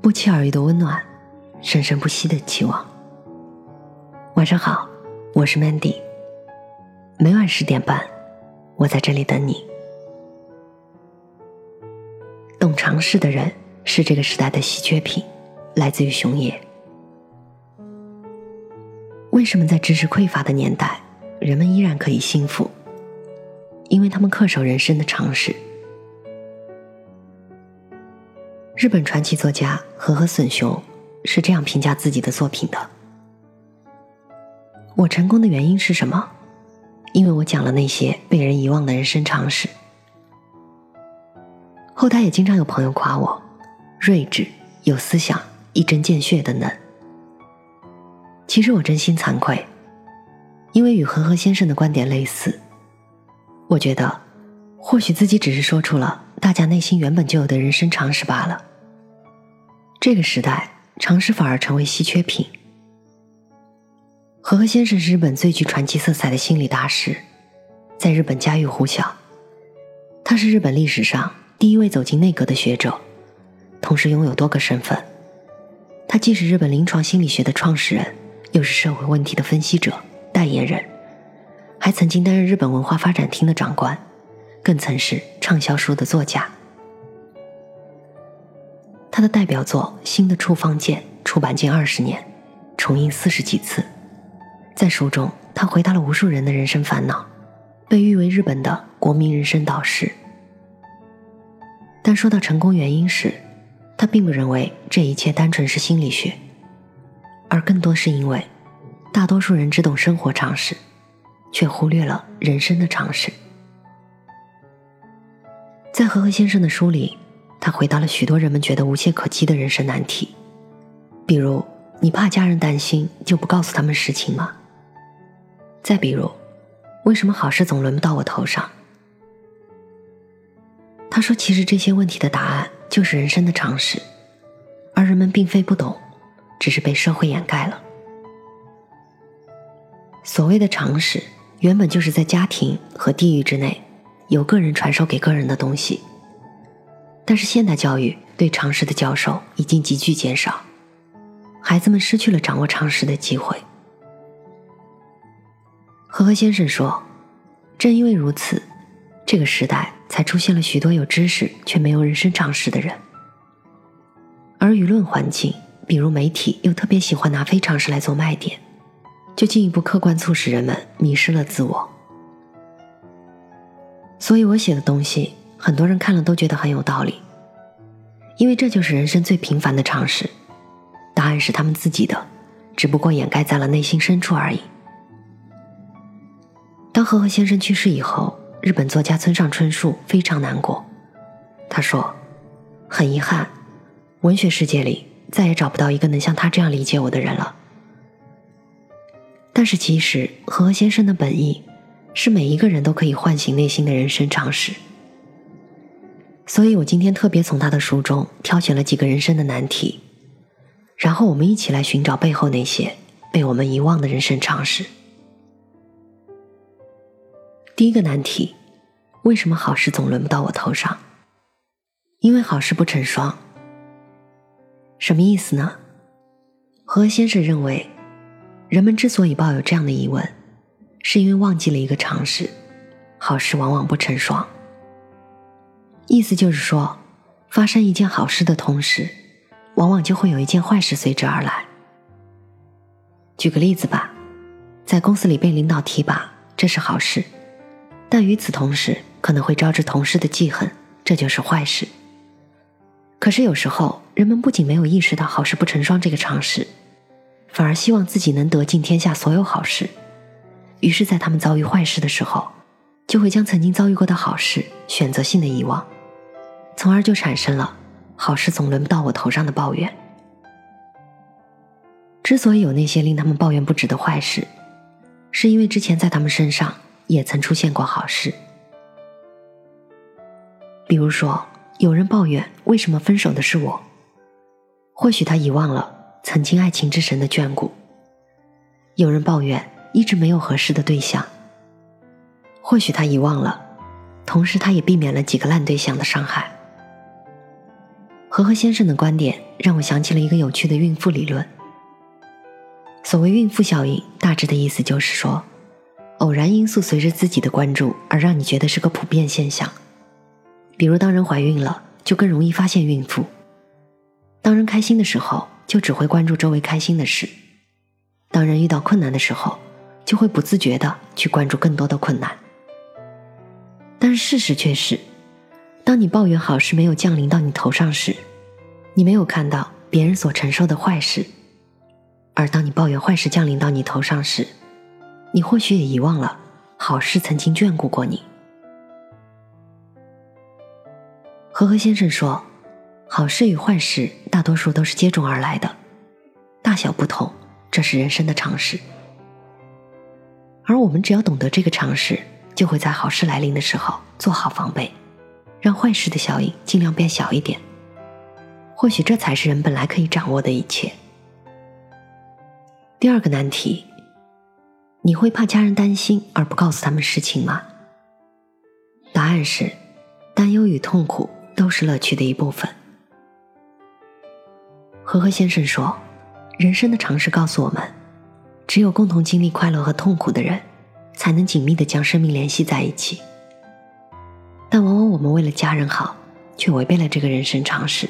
不期而遇的温暖，生生不息的期望。晚上好，我是 Mandy。每晚十点半，我在这里等你。懂常识的人是这个时代的稀缺品，来自于熊野。为什么在知识匮乏的年代，人们依然可以幸福？因为他们恪守人生的常识。日本传奇作家和和隼雄是这样评价自己的作品的：“我成功的原因是什么？因为我讲了那些被人遗忘的人生常识。”后台也经常有朋友夸我睿智、有思想、一针见血等等。其实我真心惭愧，因为与和和先生的观点类似，我觉得或许自己只是说出了大家内心原本就有的人生常识罢了。这个时代，常识反而成为稀缺品。和和先生是日本最具传奇色彩的心理大师，在日本家喻户晓。他是日本历史上第一位走进内阁的学者，同时拥有多个身份。他既是日本临床心理学的创始人，又是社会问题的分析者、代言人，还曾经担任日本文化发展厅的长官，更曾是畅销书的作家。他的代表作《新的处方笺》出版近二十年，重印四十几次。在书中，他回答了无数人的人生烦恼，被誉为日本的国民人生导师。但说到成功原因时，他并不认为这一切单纯是心理学，而更多是因为大多数人只懂生活常识，却忽略了人生的常识。在和和先生的书里。他回答了许多人们觉得无懈可击的人生难题，比如：你怕家人担心就不告诉他们实情吗？再比如：为什么好事总轮不到我头上？他说，其实这些问题的答案就是人生的常识，而人们并非不懂，只是被社会掩盖了。所谓的常识，原本就是在家庭和地域之内，由个人传授给个人的东西。但是现代教育对常识的教授已经急剧减少，孩子们失去了掌握常识的机会。和和先生说：“正因为如此，这个时代才出现了许多有知识却没有人生常识的人。而舆论环境，比如媒体，又特别喜欢拿非常识来做卖点，就进一步客观促使人们迷失了自我。所以我写的东西。”很多人看了都觉得很有道理，因为这就是人生最平凡的常识，答案是他们自己的，只不过掩盖在了内心深处而已。当和和先生去世以后，日本作家村上春树非常难过，他说：“很遗憾，文学世界里再也找不到一个能像他这样理解我的人了。”但是其实和和先生的本意是每一个人都可以唤醒内心的人生常识。所以我今天特别从他的书中挑选了几个人生的难题，然后我们一起来寻找背后那些被我们遗忘的人生常识。第一个难题：为什么好事总轮不到我头上？因为好事不成双。什么意思呢？何先生认为，人们之所以抱有这样的疑问，是因为忘记了一个常识：好事往往不成双。意思就是说，发生一件好事的同时，往往就会有一件坏事随之而来。举个例子吧，在公司里被领导提拔，这是好事，但与此同时可能会招致同事的记恨，这就是坏事。可是有时候，人们不仅没有意识到好事不成双这个常识，反而希望自己能得尽天下所有好事，于是，在他们遭遇坏事的时候，就会将曾经遭遇过的好事选择性的遗忘。从而就产生了“好事总轮不到我头上的”抱怨。之所以有那些令他们抱怨不止的坏事，是因为之前在他们身上也曾出现过好事。比如说，有人抱怨为什么分手的是我，或许他遗忘了曾经爱情之神的眷顾；有人抱怨一直没有合适的对象，或许他遗忘了，同时他也避免了几个烂对象的伤害。和和先生的观点让我想起了一个有趣的孕妇理论。所谓孕妇效应，大致的意思就是说，偶然因素随着自己的关注而让你觉得是个普遍现象。比如，当人怀孕了，就更容易发现孕妇；当人开心的时候，就只会关注周围开心的事；当人遇到困难的时候，就会不自觉的去关注更多的困难。但事实却是，当你抱怨好事没有降临到你头上时，你没有看到别人所承受的坏事。而当你抱怨坏事降临到你头上时，你或许也遗忘了好事曾经眷顾过你。和和先生说：“好事与坏事大多数都是接踵而来的，大小不同，这是人生的常识。而我们只要懂得这个常识，就会在好事来临的时候做好防备，让坏事的效应尽量变小一点。或许这才是人本来可以掌握的一切。”第二个难题，你会怕家人担心而不告诉他们事情吗？答案是，担忧与痛苦都是乐趣的一部分。和和先生说，人生的常识告诉我们，只有共同经历快乐和痛苦的人，才能紧密的将生命联系在一起。但往往我们为了家人好，却违背了这个人生常识。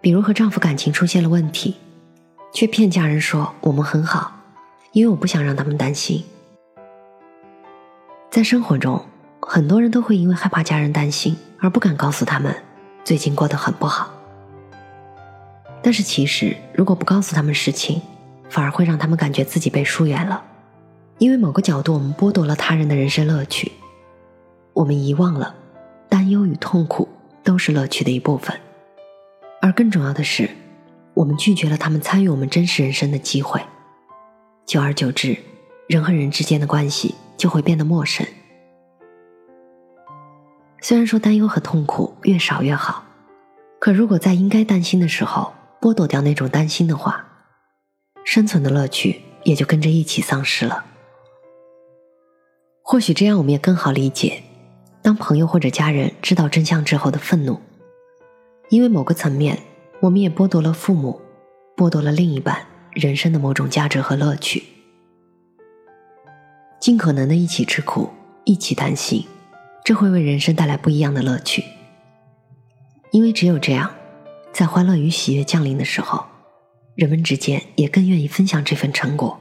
比如和丈夫感情出现了问题。却骗家人说我们很好，因为我不想让他们担心。在生活中，很多人都会因为害怕家人担心而不敢告诉他们最近过得很不好。但是其实，如果不告诉他们事情，反而会让他们感觉自己被疏远了，因为某个角度我们剥夺了他人的人生乐趣，我们遗忘了担忧与痛苦都是乐趣的一部分，而更重要的是。我们拒绝了他们参与我们真实人生的机会，久而久之，人和人之间的关系就会变得陌生。虽然说担忧和痛苦越少越好，可如果在应该担心的时候剥夺掉那种担心的话，生存的乐趣也就跟着一起丧失了。或许这样我们也更好理解，当朋友或者家人知道真相之后的愤怒，因为某个层面。我们也剥夺了父母，剥夺了另一半人生的某种价值和乐趣。尽可能的一起吃苦，一起担心，这会为人生带来不一样的乐趣。因为只有这样，在欢乐与喜悦降临的时候，人们之间也更愿意分享这份成果。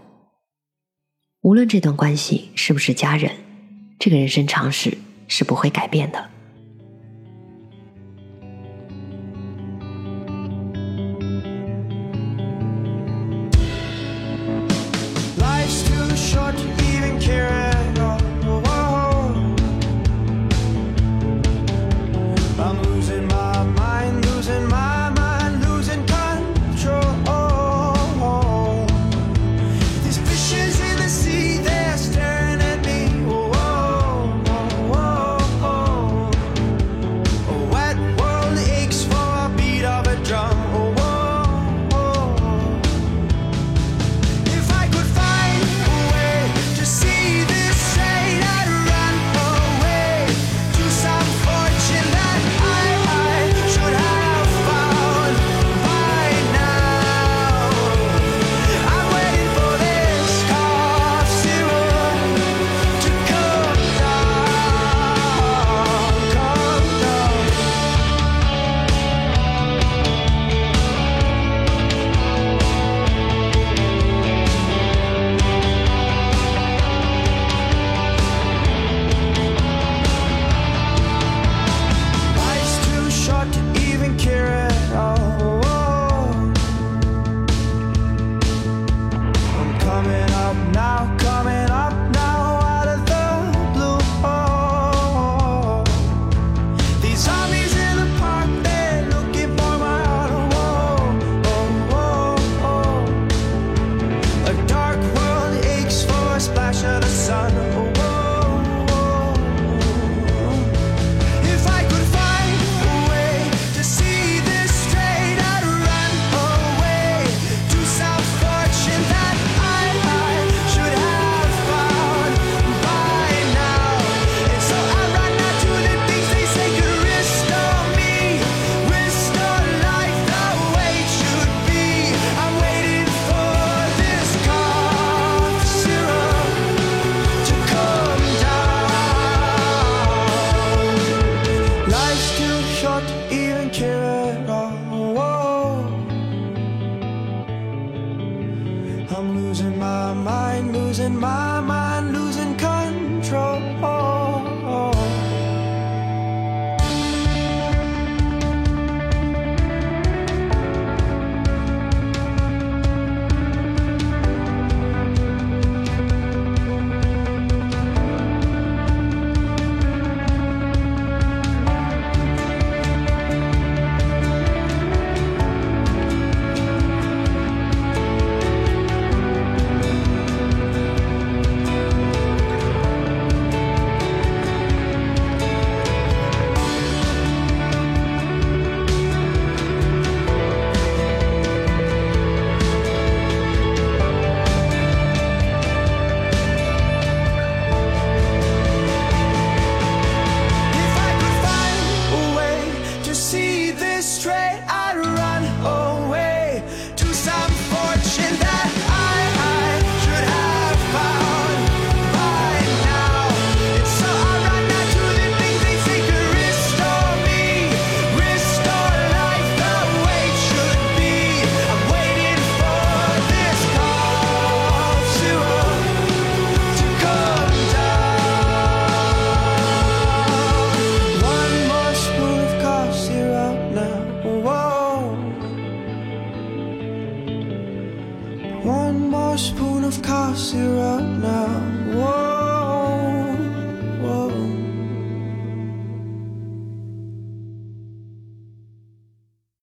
无论这段关系是不是家人，这个人生常识是不会改变的。